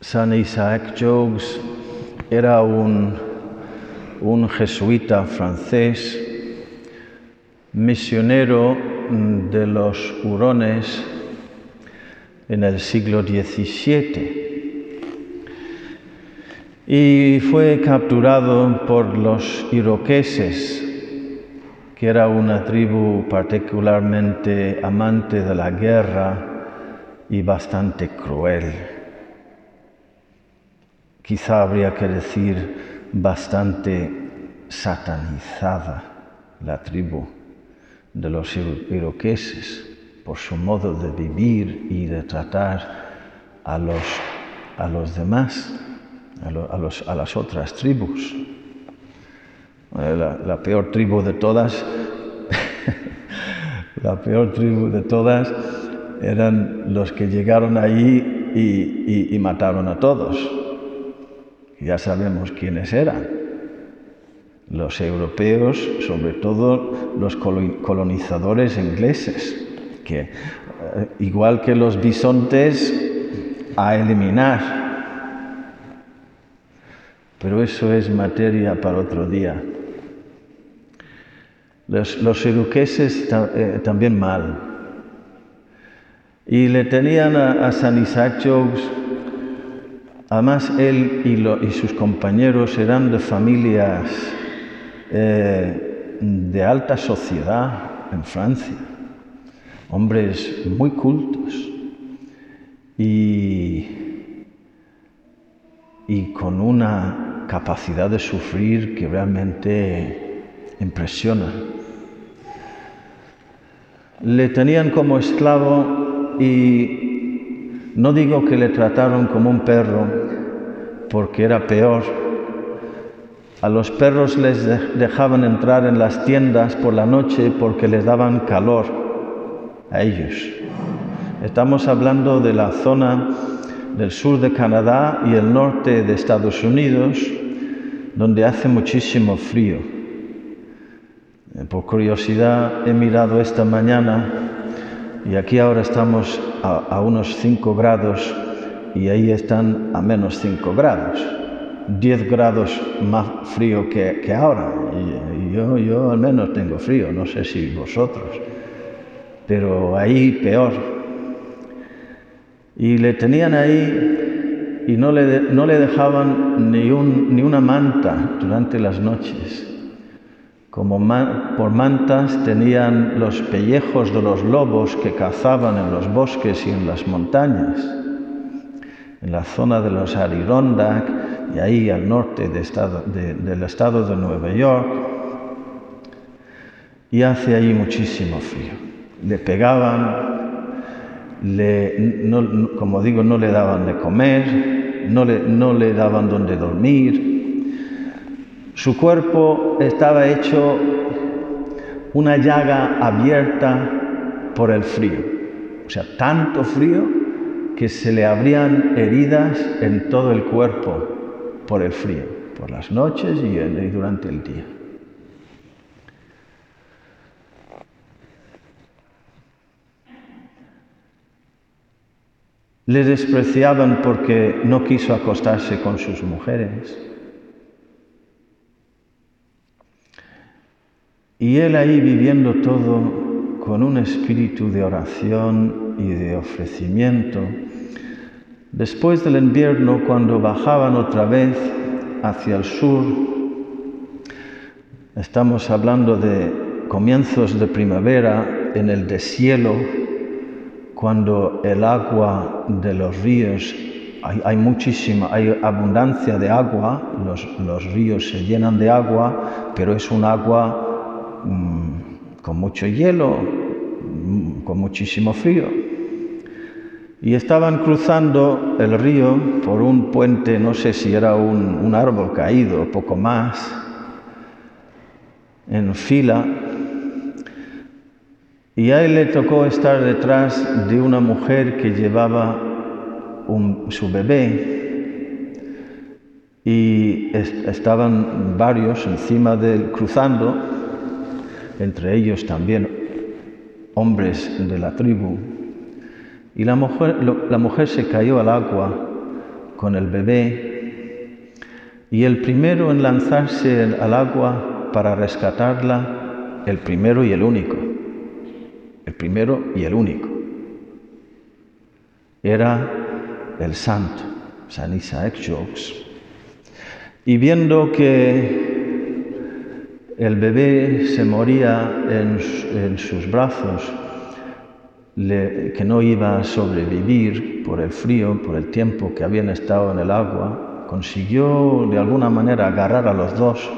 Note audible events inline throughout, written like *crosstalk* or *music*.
San Isaac Jogues era un, un jesuita francés, misionero de los hurones en el siglo XVII y fue capturado por los iroqueses, que era una tribu particularmente amante de la guerra y bastante cruel. Quizá habría que decir bastante satanizada la tribu de los iroqueses por su modo de vivir y de tratar a los, a los demás a, las otras tribus. La, peor tribu de todas, *laughs* la peor tribu de todas eran los que llegaron allí y mataron a todos. Ya sabemos quiénes eran. Los europeos, sobre todo los colonizadores ingleses, que eh, igual que los bisontes, a eliminar pero eso es materia para otro día. Los, los eh, también mal. Y le tenían a, San Jogues, además él y, sus compañeros eran de familias eh, de alta sociedad en Francia, hombres muy cultos y, y con una capacidad de sufrir que realmente impresiona. Le tenían como esclavo y no digo que le trataron como un perro, porque era peor. A los perros les dejaban entrar en las tiendas por la noche porque les daban calor a ellos. Estamos hablando de la zona del sur de Canadá y el norte de Estados Unidos, donde hace muchísimo frío. Eh, por curiosidad he mirado esta mañana y aquí ahora estamos a, unos 5 grados y ahí están a menos 5 grados. 10 grados más frío que, ahora. Yo, yo al menos tengo frío, no sé si vosotros. Pero ahí peor. Y le tenían ahí y no le, no le dejaban ni, un, ni, una manta durante las noches. Como por mantas tenían los pellejos de los lobos que cazaban en los bosques y en las montañas, en la zona de los Adirondack y ahí al norte del estado de Nueva York. Y hace ahí muchísimo frío. Le pegaban, como digo, no le daban de comer, no le, no le daban donde dormir. Su cuerpo estaba hecho una llaga abierta por el frío. O sea, tanto frío que se le abrían heridas en todo el cuerpo por el frío, por las noches y durante el día. Le despreciaban porque no quiso acostarse con sus mujeres. Y él ahí viviendo todo con un espíritu de oración y de ofrecimiento. Después del invierno, cuando bajaban otra vez hacia el sur, estamos hablando de comienzos de primavera en el deshielo, cuando el agua de los ríos, hay, muchísima, hay abundancia de agua, los, ríos se llenan de agua, pero es un agua con mucho hielo, mm, con muchísimo frío. Y estaban cruzando el río por un puente, no sé si era un, árbol caído, poco más, en fila, y a él le tocó estar detrás de una mujer que llevaba su bebé. Y estaban varios encima de él cruzando, entre ellos también hombres de la tribu. Y la mujer, la mujer se cayó al agua con el bebé y el primero en lanzarse al agua para rescatarla, el primero y el único, el primero y el único, era el santo, San Isaac Jogues. Y viendo que el bebé se moría en, sus brazos, que no iba a sobrevivir por el frío, por el tiempo que habían estado en el agua, consiguió de alguna manera agarrar a los dos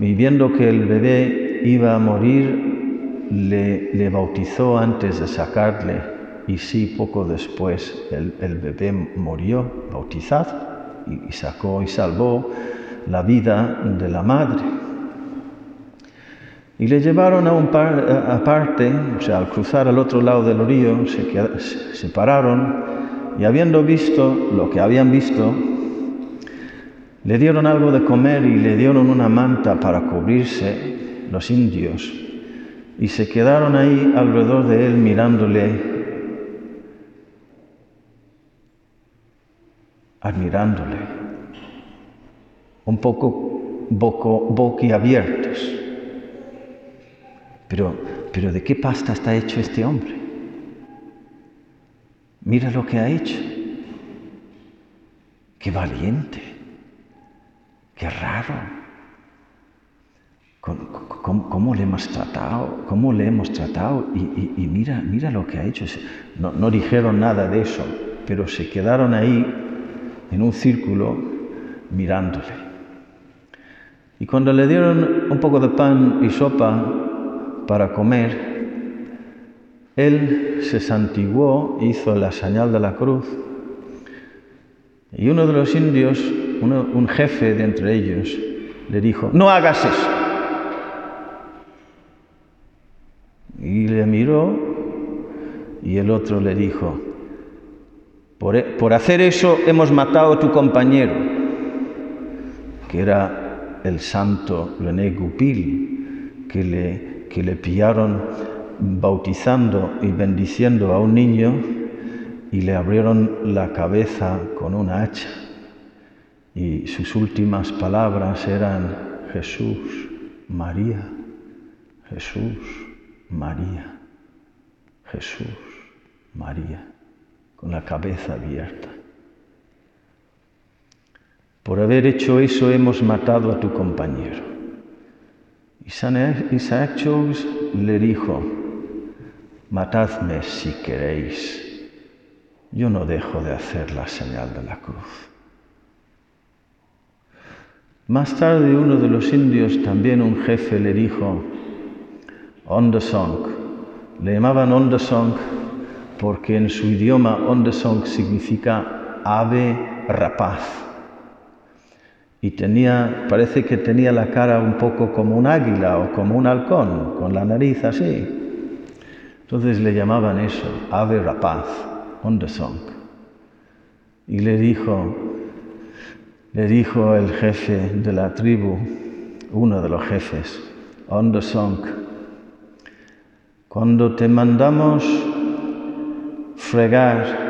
y viendo que el bebé iba a morir, le, bautizó antes de sacarle y sí, poco después el, bebé murió bautizado y, sacó y salvó la vida de la madre. Y le llevaron a un par, aparte, o sea, al cruzar al otro lado del río, se, se separaron y habiendo visto lo que habían visto, le dieron algo de comer y le dieron una manta para cubrirse los indios y se quedaron ahí alrededor de él mirándole, admirándole, un poco boquiabiertos. Pero, pero ¿de qué pasta está hecho este hombre? Mira lo que ha hecho. Qué valiente. Qué raro. ¿Cómo, le hemos tratado? ¿Cómo le hemos tratado? Y, mira, mira lo que ha hecho. No, no dijeron nada de eso, pero se quedaron ahí en un círculo mirándole. Y cuando le dieron un poco de pan y sopa para comer, él se santiguó, hizo la señal de la cruz, y uno de los indios, un jefe de entre ellos, le dijo, no hagas eso. Y le miró y el otro le dijo, por, e, por hacer eso hemos matado a tu compañero, que era el santo René Goupil, que le que le pillaron bautizando y bendiciendo a un niño y le abrieron la cabeza con una hacha. Y sus últimas palabras eran Jesús, María, Jesús, María, Jesús, María, con la cabeza abierta. Por haber hecho eso hemos matado a tu compañero. Isaac Jones le dijo, matadme si queréis, yo no dejo de hacer la señal de la cruz. Más tarde uno de los indios, también un jefe, le dijo, Ondesong, le llamaban Ondesong porque en su idioma Ondesong significa ave rapaz y tenía, parece que tenía la cara un poco como un águila o como un halcón, con la nariz así. Entonces le llamaban eso, ave rapaz, ondesong. Y le dijo, le dijo el jefe de la tribu, uno de los jefes, ondesong, cuando te mandamos fregar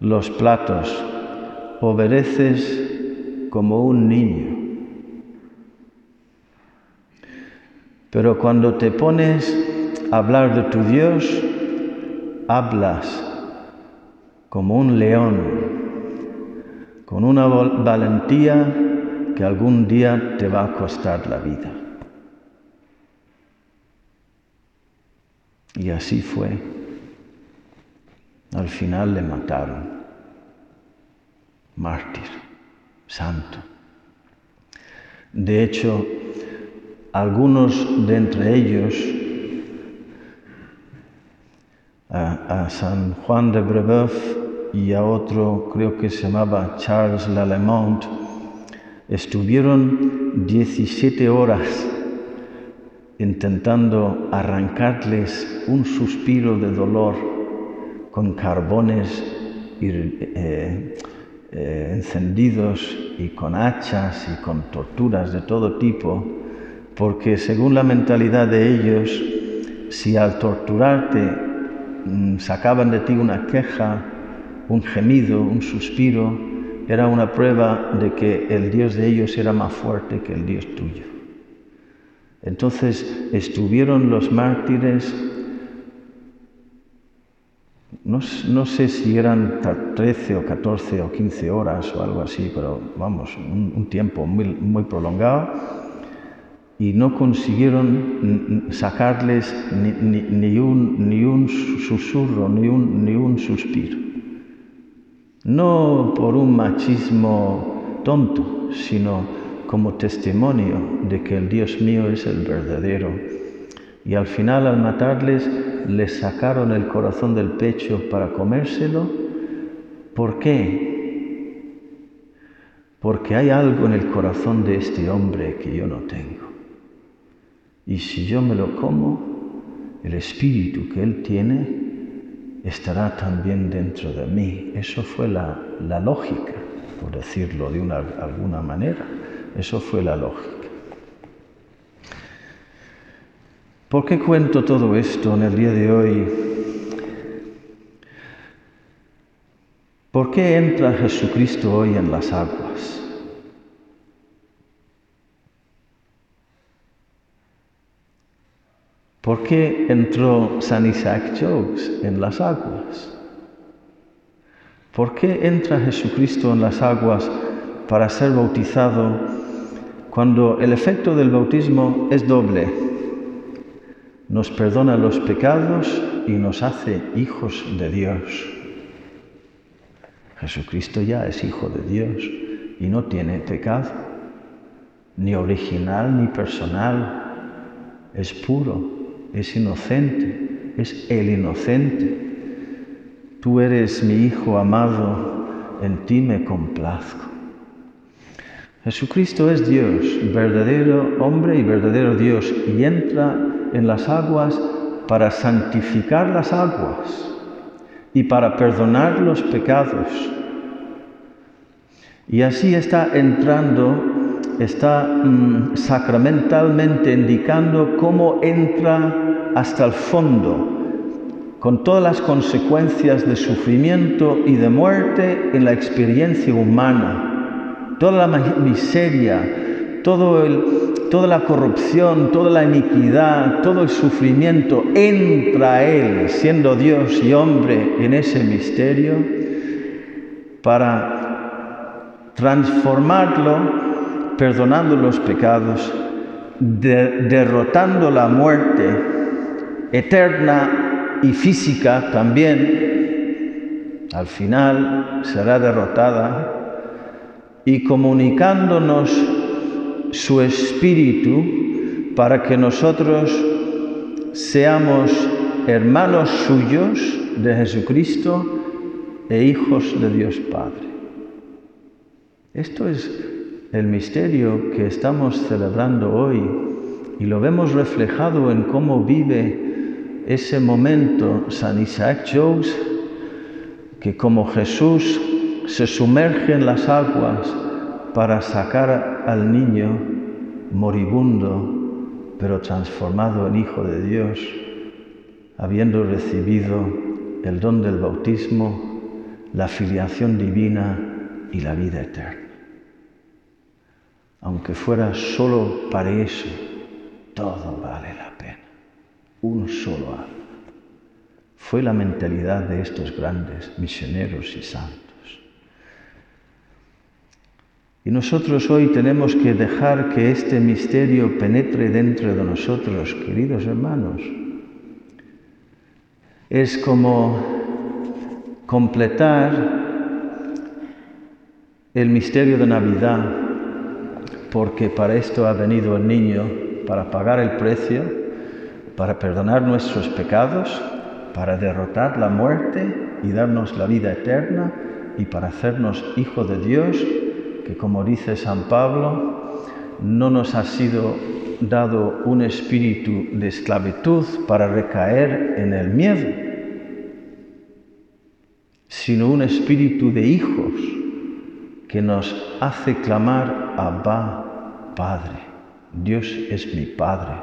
los platos, obedeces como un niño. Pero cuando te pones a hablar de tu Dios, hablas como un león, con una valentía que algún día te va a costar la vida. Y así fue. Al final le mataron. Mártir santo. De hecho, algunos de entre ellos, a, San Juan de Brebeuf y a otro, creo que se llamaba Charles Lalemont, estuvieron 17 horas intentando arrancarles un suspiro de dolor con carbones eh, eh, encendidos y con hachas y con torturas de todo tipo, porque según la mentalidad de ellos, si al torturarte mm, sacaban de ti una queja, un gemido, un suspiro, era una prueba de que el Dios de ellos era más fuerte que el Dios tuyo. Entonces estuvieron los mártires, no, sé si eran 13 o 14 o 15 horas o algo así, pero vamos, un, tiempo muy, prolongado, y no consiguieron sacarles ni, un, ni un susurro, ni un, ni un suspiro no por un machismo tonto, sino como testimonio de que el Dios mío es el verdadero. Y al final al matarles les sacaron el corazón del pecho para comérselo. ¿Por qué? Porque hay algo en el corazón de este hombre que yo no tengo. Y si yo me lo como, el espíritu que él tiene estará también dentro de mí. Eso fue la, lógica, por decirlo de una, alguna manera. Eso fue la lógica. ¿Por qué cuento todo esto en el día de hoy? ¿Por qué entra Jesucristo hoy en las aguas? ¿Por qué entró San Isaac Jogues en las aguas? ¿Por qué entra Jesucristo en las aguas para ser bautizado cuando el efecto del bautismo es doble? Nos perdona los pecados y nos hace hijos de Dios. Jesucristo ya es hijo de Dios y no tiene pecado, ni original ni personal, es puro, es inocente, es el inocente. Tú eres mi Hijo amado, en ti me complazco. Jesucristo es Dios, verdadero hombre y verdadero Dios, y entra en las aguas para santificar las aguas y para perdonar los pecados. Y así está entrando está mm, sacramentalmente indicando cómo entra hasta el fondo, con todas las consecuencias de sufrimiento y de muerte en la experiencia humana, toda la miseria, todo toda la corrupción, toda la iniquidad, todo el sufrimiento, entra Él, siendo Dios y hombre, en ese misterio para transformarlo perdonando los pecados, derrotando la muerte eterna y física también, al final será derrotada, y comunicándonos su espíritu para que nosotros seamos hermanos suyos de Jesucristo e hijos de Dios Padre. Esto es el misterio que estamos celebrando hoy y lo vemos reflejado en cómo vive ese momento San Isaac Jogues, que como Jesús se sumerge en las aguas para sacar al niño moribundo, pero transformado en hijo de Dios, habiendo recibido el don del bautismo, la filiación divina y la vida eterna aunque fuera solo para eso, todo vale la pena. Un solo alma. Fue la mentalidad de estos grandes misioneros y santos. Y nosotros hoy tenemos que dejar que este misterio penetre dentro de nosotros, queridos hermanos. Es como completar el misterio de Navidad porque para esto ha venido el niño, para pagar el precio, para perdonar nuestros pecados, para derrotar la muerte y darnos la vida eterna y para hacernos hijos de Dios, que como dice San Pablo, no nos ha sido dado un espíritu de esclavitud para recaer en el miedo, sino un espíritu de hijos que nos hace clamar Abba, Padre. Dios es mi Padre.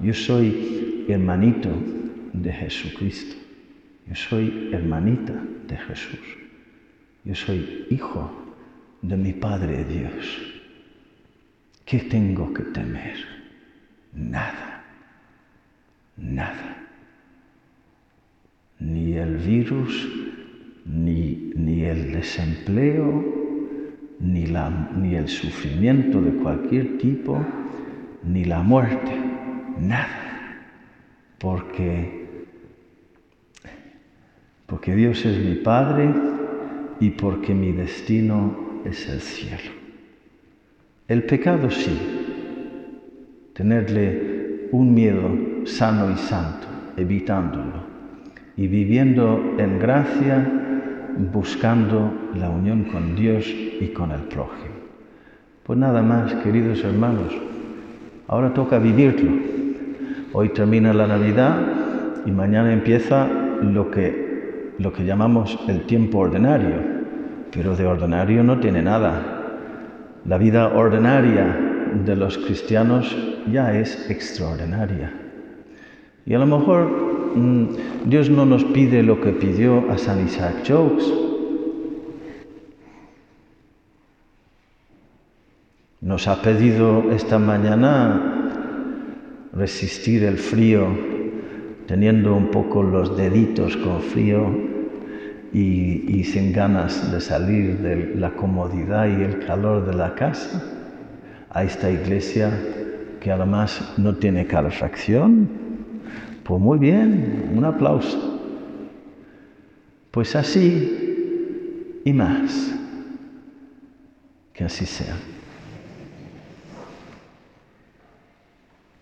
Yo soy hermanito de Jesucristo. Yo soy hermanita de Jesús. Yo soy hijo de mi Padre Dios. ¿Qué tengo que temer? Nada. Nada. Ni el virus, ni, ni el desempleo, ni, la, ni el sufrimiento de cualquier tipo, ni la muerte. Nada. Porque, porque Dios es mi Padre y porque mi destino es el cielo. El pecado sí, tenerle un miedo sano y santo, evitándolo, y viviendo en gracia, buscando la unión con Dios y con el prójimo. Pues nada más, queridos hermanos, ahora toca vivirlo. Hoy termina la Navidad y mañana empieza lo que, lo que llamamos el tiempo ordinario, pero de ordinario no tiene nada la vida ordinaria de los cristianos ya es extraordinaria. Y a lo mejor mm, Dios no nos pide lo que pidió a San Isaac Jones. Nos ha pedido esta mañana resistir el frío, teniendo un poco los deditos con frío y, sin ganas de salir de la comodidad y el calor de la casa a esta iglesia que además no tiene calefacción. Pues muy bien, un aplauso. Pues así y más. Que así sea.